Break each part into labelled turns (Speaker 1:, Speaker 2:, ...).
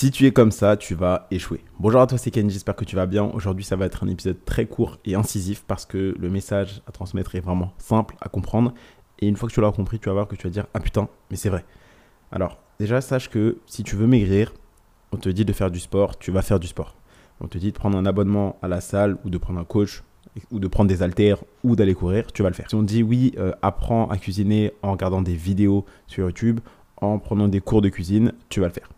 Speaker 1: Si tu es comme ça, tu vas échouer. Bonjour à toi, c'est Ken, j'espère que tu vas bien. Aujourd'hui, ça va être un épisode très court et incisif parce que le message à transmettre est vraiment simple à comprendre. Et une fois que tu l'auras compris, tu vas voir que tu vas dire Ah putain, mais c'est vrai. Alors, déjà, sache que si tu veux maigrir, on te dit de faire du sport, tu vas faire du sport. On te dit de prendre un abonnement à la salle ou de prendre un coach ou de prendre des haltères ou d'aller courir, tu vas le faire. Si on dit oui, euh, apprends à cuisiner en regardant des vidéos sur YouTube, en prenant des cours de cuisine, tu vas le faire.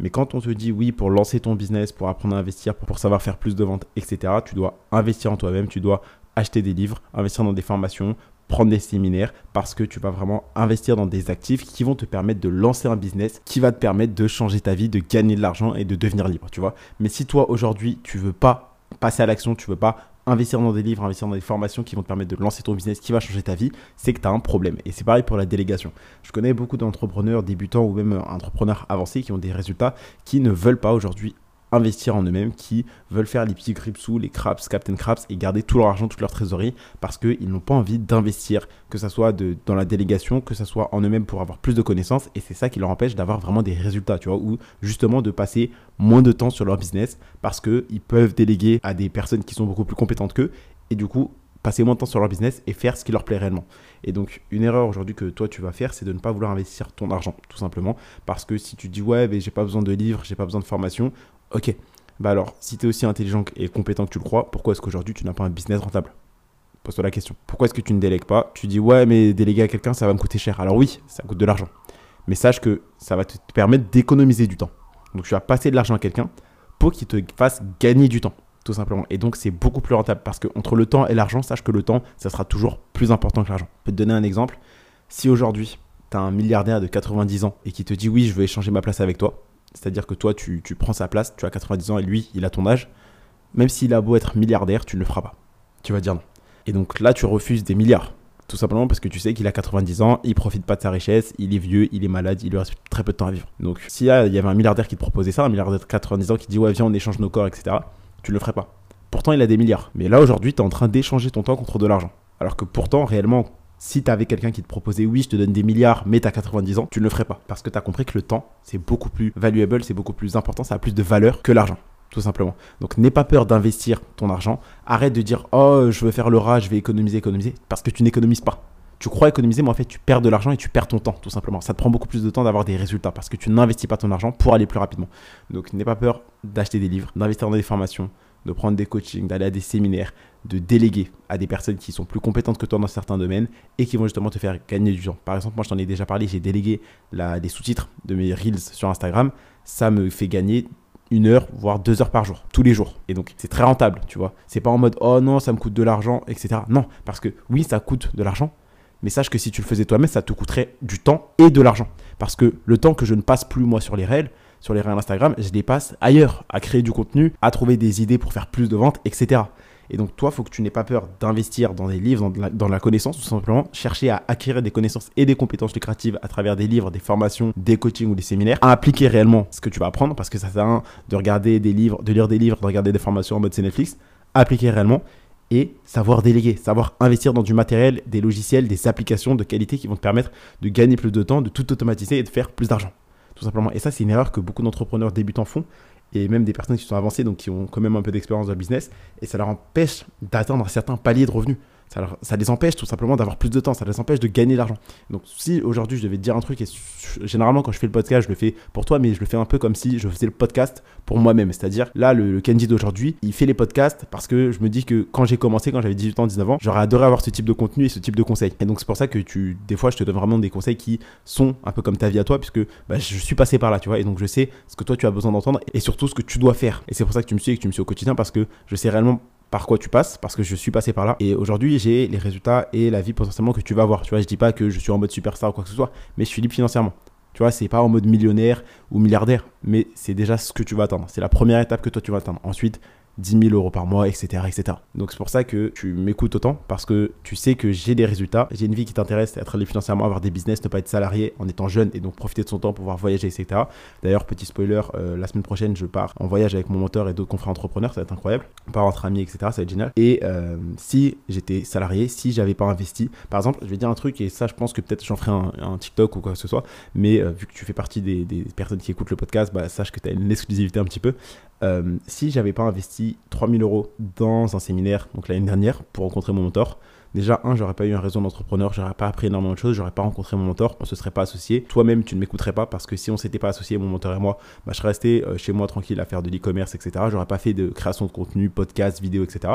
Speaker 1: Mais quand on te dit oui pour lancer ton business, pour apprendre à investir, pour, savoir faire plus de ventes, etc., tu dois investir en toi-même, tu dois acheter des livres, investir dans des formations, prendre des séminaires parce que tu vas vraiment investir dans des actifs qui vont te permettre de lancer un business qui va te permettre de changer ta vie, de gagner de l'argent et de devenir libre, tu vois. Mais si toi aujourd'hui, tu veux pas passer à l'action, tu veux pas investir dans des livres, investir dans des formations qui vont te permettre de lancer ton business, qui va changer ta vie, c'est que tu as un problème. Et c'est pareil pour la délégation. Je connais beaucoup d'entrepreneurs débutants ou même entrepreneurs avancés qui ont des résultats qui ne veulent pas aujourd'hui investir en eux-mêmes, qui veulent faire les petits Gripsou, les Craps, Captain Craps et garder tout leur argent, toute leur trésorerie parce qu'ils n'ont pas envie d'investir, que ce soit de, dans la délégation, que ce soit en eux-mêmes pour avoir plus de connaissances et c'est ça qui leur empêche d'avoir vraiment des résultats, tu vois, ou justement de passer moins de temps sur leur business parce qu'ils peuvent déléguer à des personnes qui sont beaucoup plus compétentes qu'eux et du coup passer moins de temps sur leur business et faire ce qui leur plaît réellement. Et donc, une erreur aujourd'hui que toi tu vas faire, c'est de ne pas vouloir investir ton argent, tout simplement. Parce que si tu dis, ouais, mais j'ai pas besoin de livres, j'ai pas besoin de formation, Ok, bah alors, si tu es aussi intelligent et compétent que tu le crois, pourquoi est-ce qu'aujourd'hui tu n'as pas un business rentable? Pose-toi la question. Pourquoi est-ce que tu ne délègues pas? Tu dis ouais, mais déléguer à quelqu'un, ça va me coûter cher. Alors oui, ça coûte de l'argent. Mais sache que ça va te permettre d'économiser du temps. Donc tu vas passer de l'argent à quelqu'un pour qu'il te fasse gagner du temps, tout simplement. Et donc c'est beaucoup plus rentable parce que entre le temps et l'argent, sache que le temps, ça sera toujours plus important que l'argent. Je peux te donner un exemple. Si aujourd'hui, tu as un milliardaire de 90 ans et qui te dit oui, je veux échanger ma place avec toi, c'est-à-dire que toi, tu, prends sa place, tu as 90 ans et lui, il a ton âge. Même s'il a beau être milliardaire, tu ne le feras pas. Tu vas dire non. Et donc là, tu refuses des milliards. Tout simplement parce que tu sais qu'il a 90 ans, il profite pas de sa richesse, il est vieux, il est malade, il lui reste très peu de temps à vivre. Donc s'il y avait un milliardaire qui te proposait ça, un milliardaire de 90 ans qui dit ouais viens on échange nos corps, etc., tu ne le ferais pas. Pourtant il a des milliards. Mais là aujourd'hui tu es en train d'échanger ton temps contre de l'argent. Alors que pourtant réellement si tu avais quelqu'un qui te proposait oui, je te donne des milliards, mais tu as 90 ans, tu ne le ferais pas. Parce que tu as compris que le temps, c'est beaucoup plus valuable, c'est beaucoup plus important, ça a plus de valeur que l'argent. Tout simplement. Donc n'aie pas peur d'investir ton argent. Arrête de dire oh je veux faire le rat, je vais économiser, économiser. Parce que tu n'économises pas. Tu crois économiser, mais en fait tu perds de l'argent et tu perds ton temps, tout simplement. Ça te prend beaucoup plus de temps d'avoir des résultats parce que tu n'investis pas ton argent pour aller plus rapidement. Donc n'aie pas peur d'acheter des livres, d'investir dans des formations, de prendre des coachings, d'aller à des séminaires, de déléguer à des personnes qui sont plus compétentes que toi dans certains domaines et qui vont justement te faire gagner du temps. Par exemple, moi je t'en ai déjà parlé, j'ai délégué la, des sous-titres de mes reels sur Instagram. Ça me fait gagner une heure, voire deux heures par jour, tous les jours. Et donc, c'est très rentable, tu vois. C'est pas en mode, oh non, ça me coûte de l'argent, etc. Non, parce que oui, ça coûte de l'argent, mais sache que si tu le faisais toi-même, ça te coûterait du temps et de l'argent. Parce que le temps que je ne passe plus, moi, sur les réels, sur les réels Instagram, je les passe ailleurs, à créer du contenu, à trouver des idées pour faire plus de ventes, etc. Et donc, toi, il faut que tu n'aies pas peur d'investir dans des livres, dans la, connaissance, tout simplement. Chercher à acquérir des connaissances et des compétences lucratives à travers des livres, des formations, des coachings ou des séminaires, à appliquer réellement ce que tu vas apprendre, parce que ça sert à rien de regarder des livres, de lire des livres, de regarder des formations en mode c'est Netflix. Appliquer réellement et savoir déléguer, savoir investir dans du matériel, des logiciels, des applications de qualité qui vont te permettre de gagner plus de temps, de tout automatiser et de faire plus d'argent. Et ça, c'est une erreur que beaucoup d'entrepreneurs débutants font et même des personnes qui sont avancées, donc qui ont quand même un peu d'expérience dans le business, et ça leur empêche d'atteindre un certain palier de revenus ça, les empêche tout simplement d'avoir plus de temps, ça les empêche de gagner de l'argent. Donc si aujourd'hui je devais te dire un truc, et généralement quand je fais le podcast, je le fais pour toi, mais je le fais un peu comme si je faisais le podcast pour moi-même. C'est-à-dire là, le, Kenji d'aujourd'hui, il fait les podcasts parce que je me dis que quand j'ai commencé, quand j'avais 18 ans, 19 ans, j'aurais adoré avoir ce type de contenu et ce type de conseils. Et donc c'est pour ça que tu, des fois, je te donne vraiment des conseils qui sont un peu comme ta vie à toi, puisque bah, je suis passé par là, tu vois, et donc je sais ce que toi tu as besoin d'entendre et surtout ce que tu dois faire. Et c'est pour ça que tu me suis et que tu me suis au quotidien parce que je sais réellement par quoi tu passes parce que je suis passé par là. Et aujourd'hui j'ai les résultats et la vie potentiellement que tu vas avoir. Tu vois je dis pas que je suis en mode superstar ou quoi que ce soit mais je suis libre financièrement. Tu vois c'est pas en mode millionnaire ou milliardaire mais c'est déjà ce que tu vas attendre c'est la première étape que toi tu vas attendre ensuite 10 000 euros par mois, etc. etc. Donc c'est pour ça que tu m'écoutes autant parce que tu sais que j'ai des résultats, j'ai une vie qui t'intéresse, être libre financièrement, avoir des business, ne pas être salarié en étant jeune et donc profiter de son temps pour pouvoir voyager, etc. D'ailleurs, petit spoiler, euh, la semaine prochaine, je pars en voyage avec mon mentor et d'autres confrères entrepreneurs, ça va être incroyable. On part entre amis, etc. Ça va être génial. Et euh, si j'étais salarié, si j'avais pas investi, par exemple, je vais dire un truc et ça, je pense que peut-être j'en ferai un, TikTok ou quoi que ce soit, mais euh, vu que tu fais partie des, personnes qui écoutent le podcast, bah, sache que tu as une exclusivité un petit peu. Si j'avais pas investi 3000 euros dans un séminaire, donc l'année dernière, pour rencontrer mon mentor, déjà, un, j'aurais pas eu un réseau d'entrepreneur, j'aurais pas appris énormément de choses, j'aurais pas rencontré mon mentor, on se serait pas associé. Toi-même, tu ne m'écouterais pas parce que si on s'était pas associé, mon mentor et moi, bah, je serais resté euh, chez moi tranquille à faire de l'e-commerce, etc. J'aurais pas fait de création de contenu, podcast, vidéo, etc.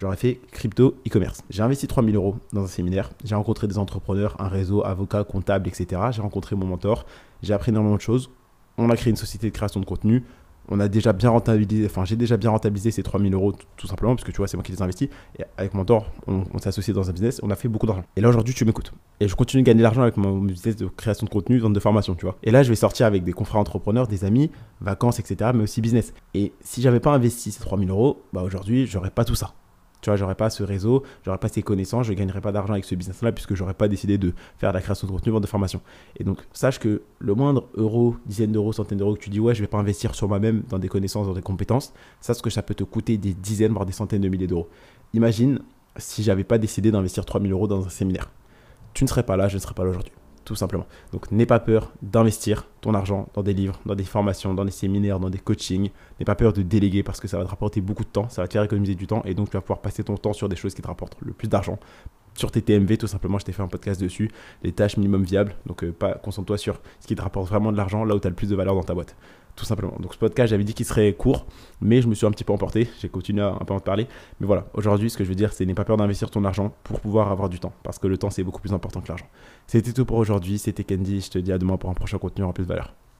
Speaker 1: J'aurais fait crypto e-commerce. J'ai investi 3000 euros dans un séminaire. J'ai rencontré des entrepreneurs, un réseau, avocat, comptable, etc. J'ai rencontré mon mentor. J'ai appris énormément de choses. On a créé une société de création de contenu on a déjà bien rentabilisé, enfin j'ai déjà bien rentabilisé ces 3000 euros tout, simplement, parce que tu vois, c'est moi qui les investis. Et avec mon mentor, on, s'est associé dans un business, on a fait beaucoup d'argent. Et là aujourd'hui, tu m'écoutes. Et je continue de gagner de l'argent avec mon business de création de contenu, de formation, tu vois. Et là, je vais sortir avec des confrères entrepreneurs, des amis, vacances, etc., mais aussi business. Et si j'avais pas investi ces 3000 euros, bah aujourd'hui, j'aurais pas tout ça. Tu vois, j'aurais pas ce réseau, j'aurais pas ces connaissances, je gagnerais pas d'argent avec ce business-là puisque j'aurais pas décidé de faire de la création de contenu, vente de formation. Et donc, sache que le moindre euro, dizaine d'euros, centaines d'euros que tu dis, ouais, je vais pas investir sur moi-même dans des connaissances, dans des compétences, sache que ça peut te coûter des dizaines, voire des centaines de milliers d'euros. Imagine si j'avais pas décidé d'investir 3000 euros dans un séminaire. Tu ne serais pas là, je ne serais pas là aujourd'hui tout simplement. Donc n'aie pas peur d'investir ton argent dans des livres, dans des formations, dans des séminaires, dans des coachings. N'aie pas peur de déléguer parce que ça va te rapporter beaucoup de temps, ça va te faire économiser du temps et donc tu vas pouvoir passer ton temps sur des choses qui te rapportent le plus d'argent. Sur tes TMV, tout simplement, je t'ai fait un podcast dessus, les tâches minimum viables. Donc euh, concentre-toi sur ce qui te rapporte vraiment de l'argent, là où tu as le plus de valeur dans ta boîte tout simplement. Donc ce podcast, j'avais dit qu'il serait court, mais je me suis un petit peu emporté, j'ai continué à un peu en parler. Mais voilà, aujourd'hui, ce que je veux dire, c'est n'aie pas peur d'investir ton argent pour pouvoir avoir du temps, parce que le temps, c'est beaucoup plus important que l'argent. C'était tout pour aujourd'hui, c'était Candy, je te dis à demain pour un prochain contenu en plus de valeur.